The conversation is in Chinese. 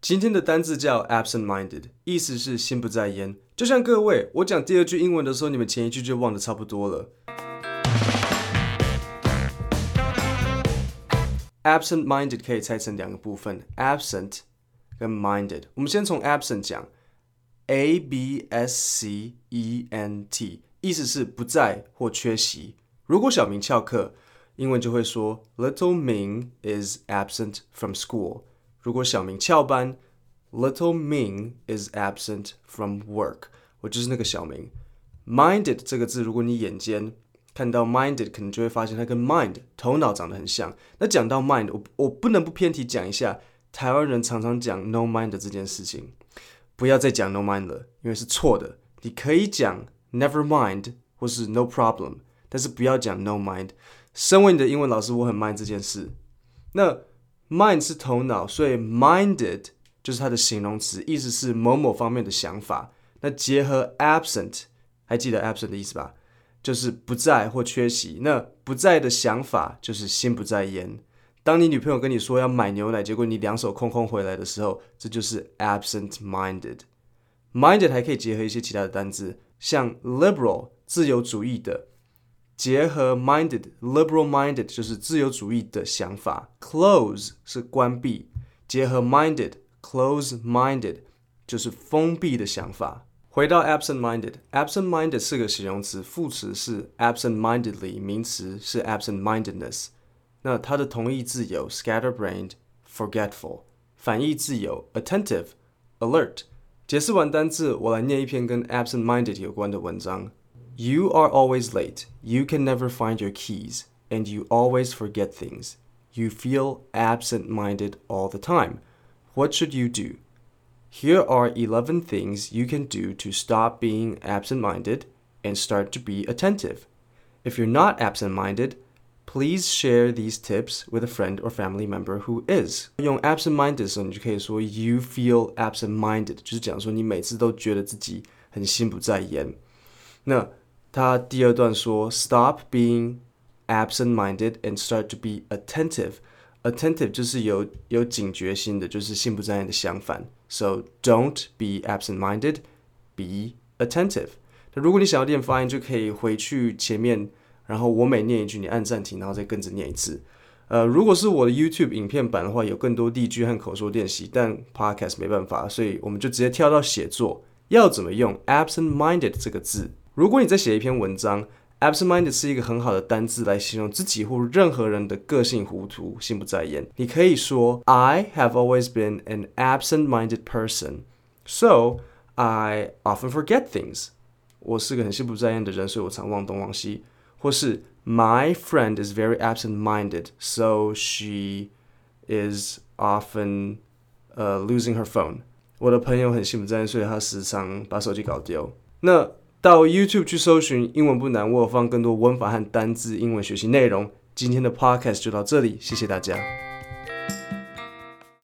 今天的单字叫 absent-minded，意思是心不在焉。就像各位，我讲第二句英文的时候，你们前一句就忘得差不多了。absent-minded 可以拆成两个部分，absent 跟 minded。我们先从 absent 讲，a b s c e n t，意思是不在或缺席。如果小明翘课，英文就会说 Little Ming is absent from school。如果小明翘班，Little Ming is absent from work。我就是那个小明。Minded 这个字，如果你眼尖看到 minded，可能就会发现它跟 mind 头脑长得很像。那讲到 mind，我我不能不偏题讲一下，台湾人常常讲 no mind 这件事情，不要再讲 no mind 了，因为是错的。你可以讲 never mind 或是 no problem，但是不要讲 no mind。身为你的英文老师，我很 mind 这件事。那 mind 是头脑，所以 minded 就是它的形容词，意思是某某方面的想法。那结合 absent，还记得 absent 的意思吧？就是不在或缺席。那不在的想法就是心不在焉。当你女朋友跟你说要买牛奶，结果你两手空空回来的时候，这就是 absent-minded。minded 还可以结合一些其他的单字，像 liberal 自由主义的。结合 minded liberal minded 就是自由主义的想法，close 是关闭，结合 minded close minded 就是封闭的想法。回到 absent minded absent minded 是个形容词，副词是 absent mindedly，名词是 absent mindedness。那它的同义字有 scatterbrained forgetful，反义字有 attentive alert。解释完单字，我来念一篇跟 absent minded 有关的文章。You are always late. You can never find your keys, and you always forget things. You feel absent-minded all the time. What should you do? Here are 11 things you can do to stop being absent-minded and start to be attentive. If you're not absent-minded, please share these tips with a friend or family member who is. 用 absent-minded 的时候，你就可以说 you feel absent-minded，就是讲说你每次都觉得自己很心不在焉。那 他第二段说：“Stop being absent-minded and start to be attentive. Attentive 就是有有警觉心的，就是心不在焉的相反。So don't be absent-minded, be attentive. 那如果你想要练发音，就可以回去前面，然后我每念一句，你按暂停，然后再跟着念一次。呃，如果是我的 YouTube 影片版的话，有更多例句和口说练习，但 Podcast 没办法，所以我们就直接跳到写作。要怎么用 absent-minded 这个字？”如果你在写一篇文章，absent-minded 是一个很好的单字来形容自己或任何人的个性糊涂、心不在焉。你可以说：“I have always been an absent-minded person, so I often forget things。”我是个很心不在焉的人，所以我常忘东忘西。或是 “My friend is very absent-minded, so she is often uh losing her phone。”我的朋友很心不在焉，所以他时常把手机搞丢。那到 YouTube 去搜寻英文不难，我有放更多文法和单字英文学习内容。今天的 Podcast 就到这里，谢谢大家。